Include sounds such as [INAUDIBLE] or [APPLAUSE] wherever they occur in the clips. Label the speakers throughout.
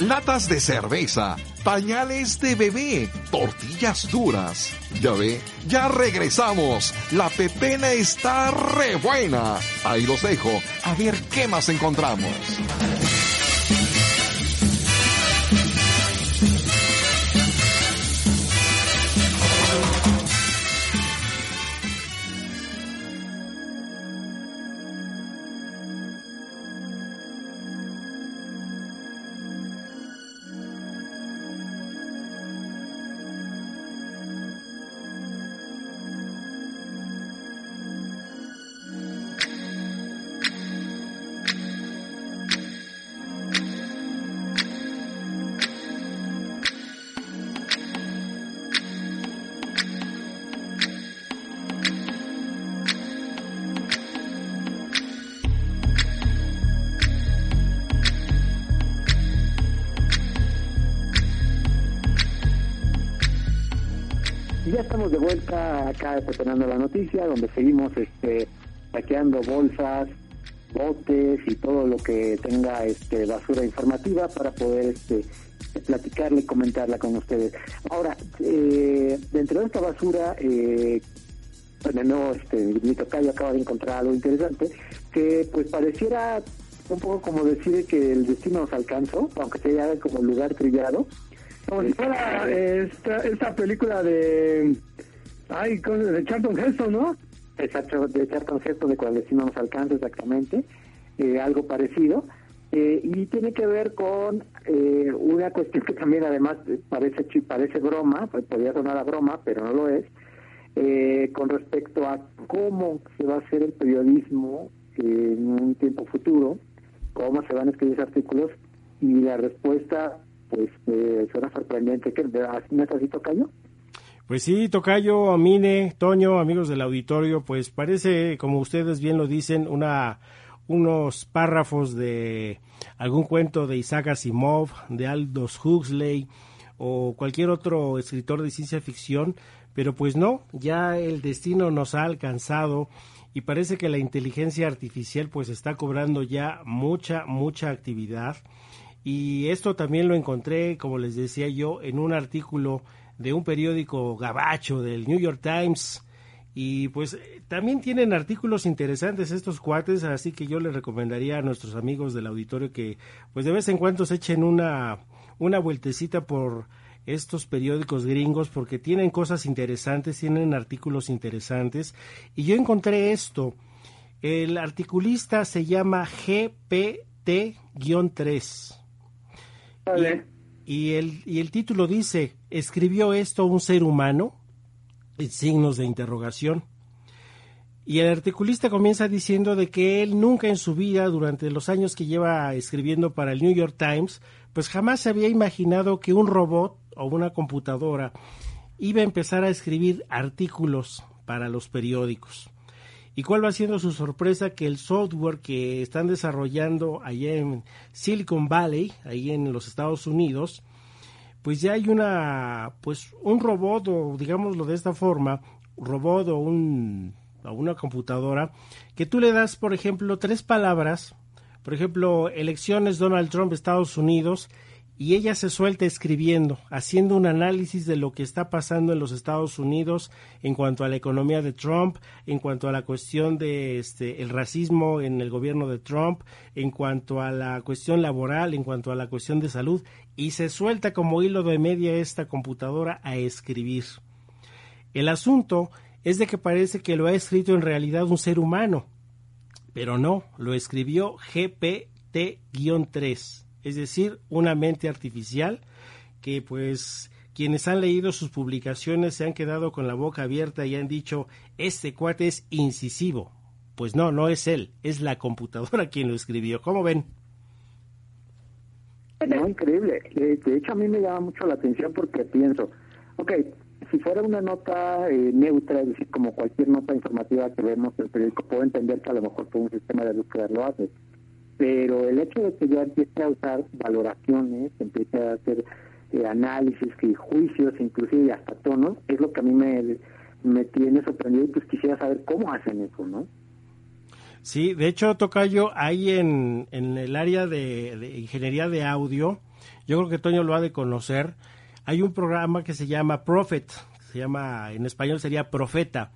Speaker 1: latas de cerveza, pañales de bebé, tortillas duras. Ya ve, ya regresamos. La pepena está re buena. Ahí los dejo, a ver qué más encontramos.
Speaker 2: Ya estamos de vuelta acá preparando la noticia, donde seguimos este saqueando bolsas, botes y todo lo que tenga este basura informativa para poder este platicarla y comentarla con ustedes. Ahora, eh, dentro de esta basura, eh, bueno, no, este, mi tocayo acaba de encontrar algo interesante, que pues pareciera un poco como decir que el destino nos alcanzó, aunque se haga como lugar trillado,
Speaker 3: como si fuera esta, esta película de. Ay, de Charlton Heston, ¿no?
Speaker 2: Exacto, de Charlton Heston, de cuando no nos alcanza exactamente, eh, algo parecido. Eh, y tiene que ver con eh, una cuestión que también además parece parece broma, pues podría sonar a broma, pero no lo es, con respecto a cómo se va a hacer el periodismo en un tiempo futuro, cómo se van a escribir artículos, y la respuesta pues eh, suena sorprendente. que ¿No es así?
Speaker 4: Pues sí, Tocayo, Amine, Toño, amigos del auditorio, pues parece, como ustedes bien lo dicen, una unos párrafos de algún cuento de Isaac Asimov, de Aldous Huxley o cualquier otro escritor de ciencia ficción, pero pues no, ya el destino nos ha alcanzado y parece que la inteligencia artificial pues está cobrando ya mucha, mucha actividad y esto también lo encontré, como les decía yo, en un artículo de un periódico gabacho del New York Times. Y pues también tienen artículos interesantes estos cuates, así que yo les recomendaría a nuestros amigos del auditorio que pues de vez en cuando se echen una, una vueltecita por estos periódicos gringos porque tienen cosas interesantes, tienen artículos interesantes. Y yo encontré esto. El articulista se llama GPT-3 y, el, y el título dice, ¿escribió esto un ser humano? En signos de interrogación. Y el articulista comienza diciendo de que él nunca en su vida, durante los años que lleva escribiendo para el New York Times, pues jamás se había imaginado que un robot o una computadora iba a empezar a escribir artículos para los periódicos. ¿Y cuál va siendo su sorpresa? Que el software que están desarrollando allá en Silicon Valley, ahí en los Estados Unidos, pues ya hay una, pues un robot, o digámoslo de esta forma, robot o, un, o una computadora, que tú le das, por ejemplo, tres palabras, por ejemplo, elecciones Donald Trump Estados Unidos, y ella se suelta escribiendo, haciendo un análisis de lo que está pasando en los Estados Unidos en cuanto a la economía de Trump, en cuanto a la cuestión de este el racismo en el gobierno de Trump, en cuanto a la cuestión laboral, en cuanto a la cuestión de salud y se suelta como hilo de media esta computadora a escribir. El asunto es de que parece que lo ha escrito en realidad un ser humano, pero no, lo escribió GPT-3 es decir, una mente artificial que pues quienes han leído sus publicaciones se han quedado con la boca abierta y han dicho, este cuate es incisivo. Pues no, no es él, es la computadora [LAUGHS] quien lo escribió. ¿Cómo ven?
Speaker 2: No, increíble. De, hecho, a mí me llama mucho la atención porque pienso, ok, si fuera una nota eh, neutra, es decir, como cualquier nota informativa que vemos en el periódico, puedo entender que a lo mejor todo un sistema de búsqueda lo hace. Pero el hecho de que yo empiece a usar valoraciones, empiece a hacer eh, análisis y juicios, inclusive hasta tonos, es lo que a mí me, me tiene sorprendido y pues quisiera saber cómo hacen eso, ¿no?
Speaker 4: Sí, de hecho, Tocayo, ahí en, en el área de, ingeniería de audio, yo creo que Toño lo ha de conocer, hay un programa que se llama Prophet, se llama, en español sería Profeta.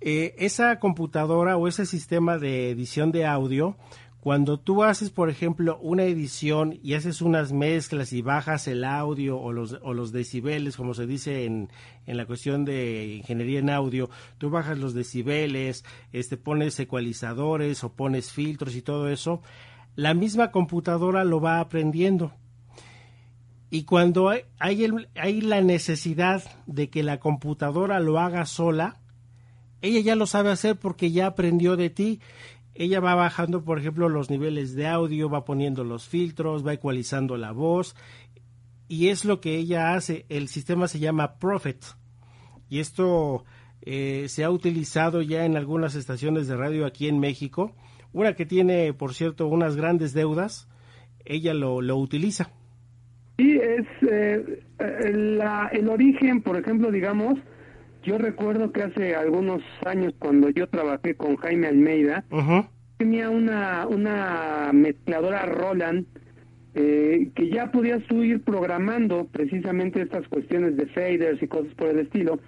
Speaker 4: Eh, esa computadora o ese sistema de edición de audio cuando tú haces, por ejemplo, una edición y haces unas mezclas y bajas el audio o los, o los decibeles, como se dice en, en la cuestión de ingeniería en audio, tú bajas los decibeles, este, pones ecualizadores o pones filtros y todo eso, la misma computadora lo va aprendiendo. Y cuando hay, hay, hay la necesidad de que la computadora lo haga sola, ella ya lo sabe hacer porque ya aprendió de ti ella va bajando, por ejemplo, los niveles de audio, va poniendo los filtros, va ecualizando la voz y es lo que ella hace. El sistema se llama Prophet y esto eh, se ha utilizado ya en algunas estaciones de radio aquí en México. Una que tiene, por cierto, unas grandes deudas, ella lo, lo utiliza.
Speaker 3: Sí, es eh, el origen, por ejemplo, digamos, yo recuerdo que hace algunos años cuando yo trabajé con Jaime Almeida, tenía una, una mezcladora Roland eh, que ya podías tú ir programando precisamente estas cuestiones de faders y cosas por el estilo.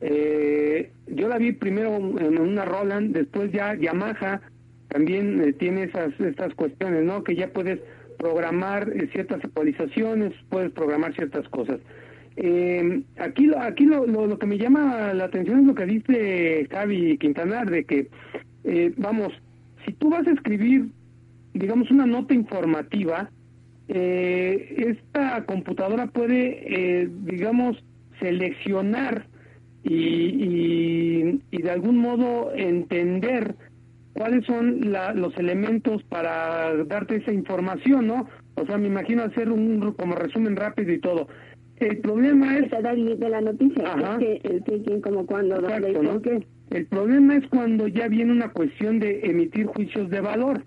Speaker 3: Eh, yo la vi primero en una Roland, después ya Yamaha también eh, tiene esas estas cuestiones, ¿no? Que ya puedes programar ciertas actualizaciones, puedes programar ciertas cosas. Eh, aquí aquí lo, lo, que me llama la atención es lo que dice Javi Quintanar, de que, eh, vamos, si tú vas a escribir, digamos, una nota informativa, eh, esta computadora puede, eh, digamos, seleccionar y, y, y, de algún modo entender cuáles son la, los elementos para darte esa información, ¿no? O sea, me imagino hacer un como resumen rápido y todo. El problema es...
Speaker 5: de la noticia, que, el como cuando...
Speaker 3: El problema es cuando ya viene una cuestión de emitir juicios de valor.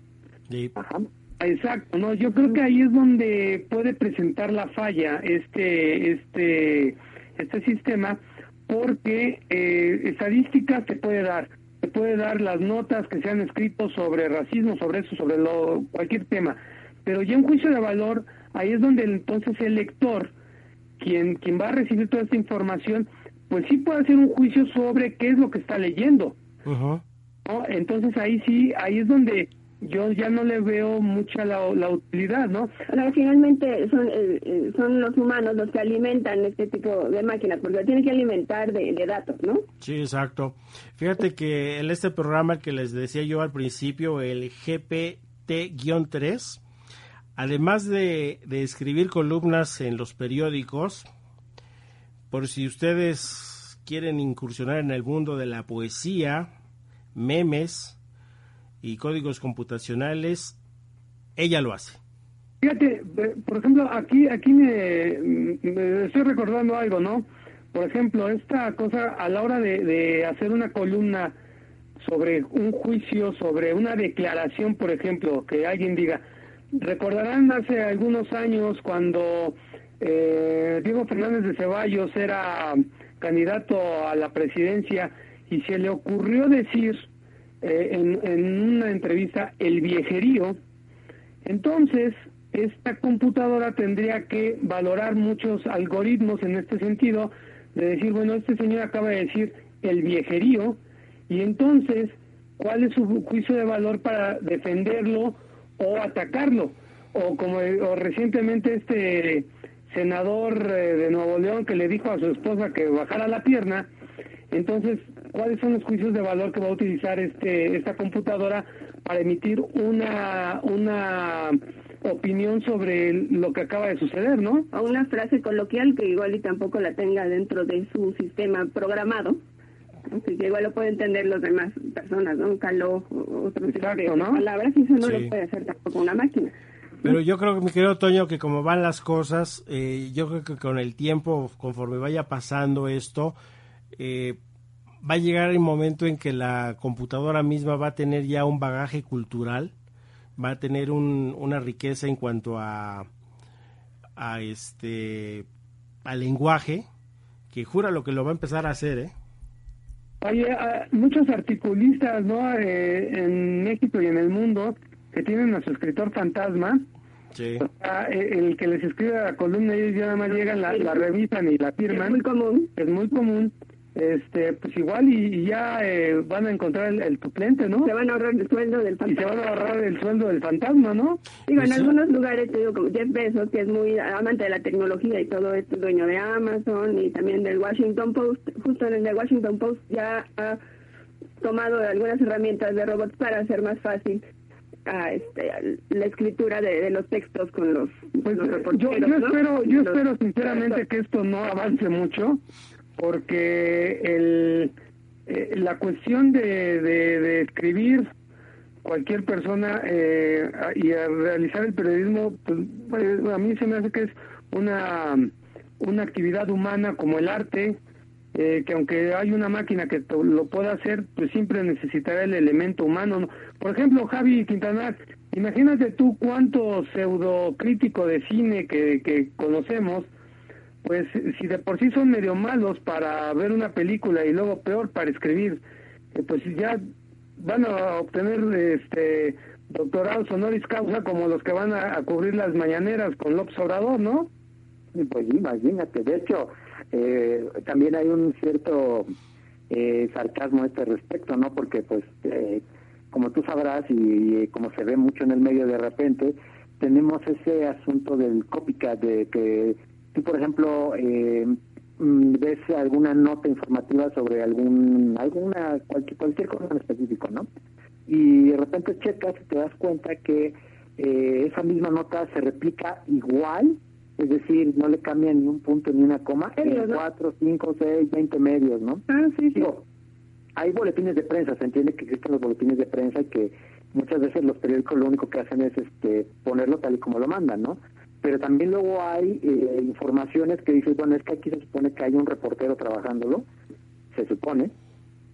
Speaker 3: Ajá. Exacto, no, yo creo que ahí es donde puede presentar la falla este este este sistema porque eh, estadísticas te puede dar, te puede dar las notas que se han escrito sobre racismo, sobre eso, sobre lo cualquier tema, pero ya un juicio de valor ahí es donde entonces el lector quien, quien va a recibir toda esta información, pues sí puede hacer un juicio sobre qué es lo que está leyendo. Entonces ahí sí, ahí es donde yo ya no le veo mucha la, la utilidad, ¿no?
Speaker 5: finalmente son, eh, eh, son los humanos los que alimentan este tipo de máquinas, porque tienen que alimentar de, de datos, ¿no?
Speaker 4: Sí, exacto. Fíjate que en este programa que les decía yo al principio, el GPT-3, Además de, escribir columnas en los periódicos, por si ustedes quieren incursionar en el mundo de la poesía, memes y códigos computacionales, ella lo hace.
Speaker 3: Fíjate, por ejemplo, aquí aquí me, estoy recordando algo, ¿no? Por ejemplo, esta cosa a la hora de, de, hacer una columna sobre un juicio, sobre una declaración, por ejemplo, que alguien diga, Recordarán hace algunos años cuando eh, Diego Fernández de Ceballos era candidato a la presidencia y se le ocurrió decir eh, en, en una entrevista el viejerío, entonces esta computadora tendría que valorar muchos algoritmos en este sentido, de decir, bueno, este señor acaba de decir el viejerío, y entonces, ¿cuál es su juicio de valor para defenderlo o atacarlo. O como o recientemente este senador eh, de Nuevo León que le dijo a su esposa que bajara la pierna, entonces, ¿cuáles son los juicios de valor que va a utilizar este esta computadora para emitir una una opinión sobre lo que acaba de suceder, ¿no?
Speaker 5: O una frase coloquial que igual y tampoco la tenga dentro de su sistema programado Igual lo pueden entender los demás personas, ¿no? Un caló, otro tipo de palabras, y eso no lo puede hacer tampoco una máquina.
Speaker 4: Pero yo creo, mi querido Toño, que como van las cosas, eh, yo creo que con el tiempo, conforme vaya pasando esto, eh, va a llegar el momento en que la computadora misma va a tener ya un bagaje cultural, va a tener una riqueza en cuanto a, a este al lenguaje, que jura lo que lo va a empezar a hacer, ¿eh?
Speaker 3: Oye, muchos articulistas, ¿no? Eh, en México y en el mundo que tienen a su escritor fantasma. Sí. Eh, el que les escribe la columna, ellos ya nada más llegan, la, la revisan y la firman.
Speaker 5: Es muy común.
Speaker 3: Es muy común este pues igual y, ya eh, van a encontrar el, el, suplente, ¿no?
Speaker 5: Se van a ahorrar el sueldo del fantasma.
Speaker 3: Y se van a ahorrar el sueldo del fantasma, ¿no?
Speaker 5: Digo, en algunos lugares, te digo, como Jeff Bezos, que es muy amante de la tecnología y todo esto, dueño de Amazon y también del Washington Post, justo en el de Washington Post ya ha tomado algunas herramientas de robots para hacer más fácil a este, la escritura de, los textos con los,
Speaker 3: pues, yo, yo espero yo espero sinceramente que esto no avance mucho porque el, eh, la cuestión de, de, escribir cualquier persona eh, y realizar el periodismo, pues, a mí se me hace que es una, una actividad humana como el arte, eh, que aunque hay una máquina que lo pueda hacer, pues siempre necesitará el elemento humano. Por ejemplo, Javi Quintanar, imagínate tú cuánto pseudo crítico de cine que, que conocemos, pues si de por sí son medio malos para ver una película y luego peor para escribir, eh, pues ya van a obtener este doctorados honoris causa como los que van a, cubrir las mañaneras con López Obrador, ¿no?
Speaker 2: Pues imagínate, de hecho, eh, también hay un cierto eh, sarcasmo a este respecto, ¿no? Porque pues, eh, como tú sabrás y, como se ve mucho en el medio de repente, tenemos ese asunto del copycat, de que tú, por ejemplo, eh, mm, ves alguna nota informativa sobre algún alguna cualquier, cualquier cosa en específico, ¿no? Y de repente checas y te das cuenta que eh, esa misma nota se replica igual, es decir, no le cambia ni un punto ni una coma en cuatro, cinco, seis, veinte medios, ¿no?
Speaker 3: Ah, sí, sí.
Speaker 2: hay boletines de prensa, se entiende que existen los boletines de prensa y que muchas veces los periódicos lo único que hacen es este ponerlo tal y como lo mandan, ¿no? Pero también luego hay eh, informaciones que dices, bueno, es que aquí se supone que hay un reportero trabajándolo, se supone,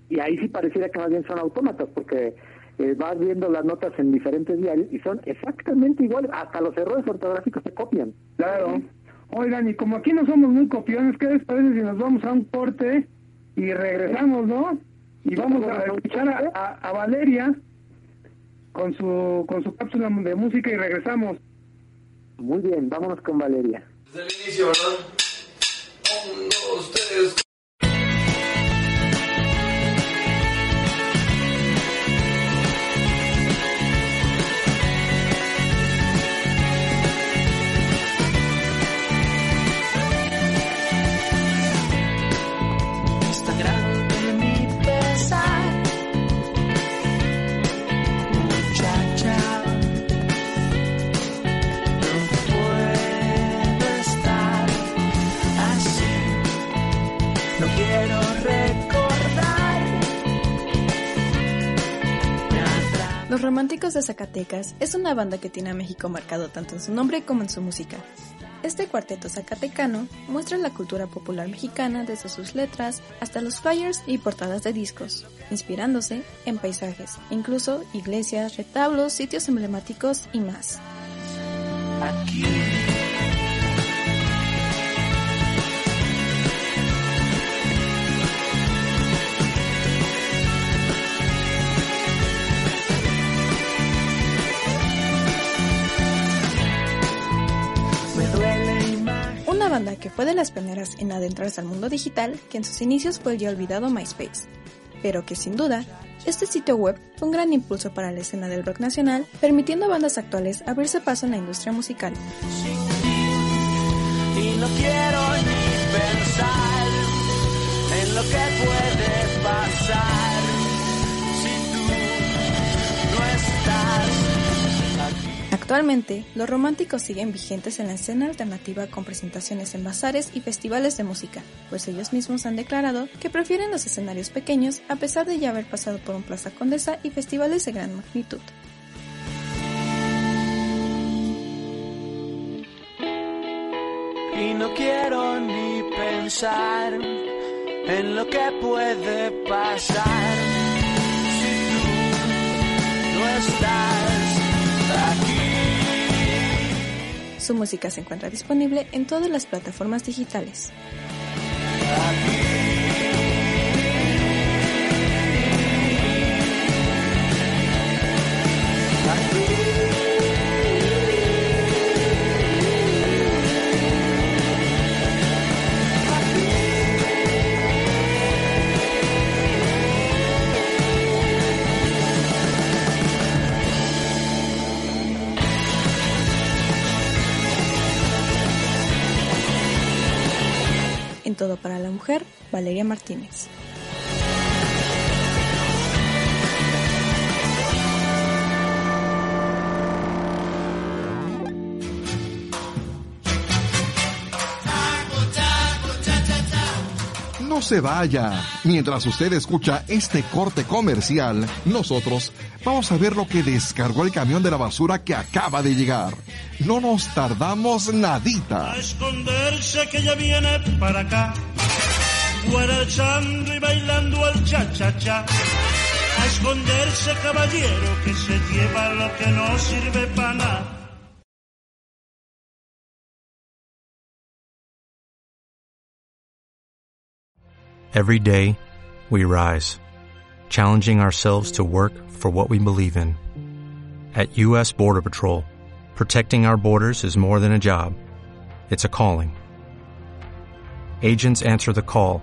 Speaker 2: y ahí sí pareciera que más bien son autómatas, porque eh, vas viendo las notas en diferentes diarios y son exactamente iguales, hasta los errores ortográficos se copian.
Speaker 3: Claro. Oigan, y como aquí no somos muy copiones, ¿qué les parece si nos vamos a un corte y regresamos, no? Y vamos a escuchar a, a Valeria con su, con su cápsula de música y regresamos.
Speaker 2: Muy bien, vámonos con Valeria.
Speaker 6: Desde el inicio, ¿verdad? Un, dos, tres.
Speaker 7: Los Románticos de Zacatecas es una banda que tiene a México marcado tanto en su nombre como en su música. Este cuarteto zacatecano muestra la cultura popular mexicana desde sus letras hasta los flyers y portadas de discos, inspirándose en paisajes, incluso iglesias, retablos, sitios emblemáticos y más. Banda que fue de las pioneras en adentrarse al mundo digital, que en sus inicios fue el ya olvidado MySpace, pero que sin duda, este sitio web fue un gran impulso para la escena del rock nacional, permitiendo a bandas actuales abrirse paso en la industria musical. Y no quiero ni pensar en lo que pasar Actualmente, los románticos siguen vigentes en la escena alternativa con presentaciones en bazares y festivales de música, pues ellos mismos han declarado que prefieren los escenarios pequeños a pesar de ya haber pasado por un Plaza Condesa y festivales de gran magnitud.
Speaker 8: Y no quiero ni pensar en lo que puede pasar.
Speaker 7: Su música se encuentra disponible en todas las plataformas digitales. Mujer, Valeria Martínez.
Speaker 1: No se vaya. Mientras usted escucha este corte comercial, nosotros vamos a ver lo que descargó el camión de la basura que acaba de llegar. No nos tardamos nadita.
Speaker 9: A esconderse que ya viene para acá, guarachando y bailando al cha-cha-cha. A esconderse caballero que se lleva lo que no sirve para nada.
Speaker 4: Every day, we rise, challenging ourselves to work for what we believe in. At U.S. Border Patrol, protecting our borders is more than a job, it's a calling. Agents answer the call,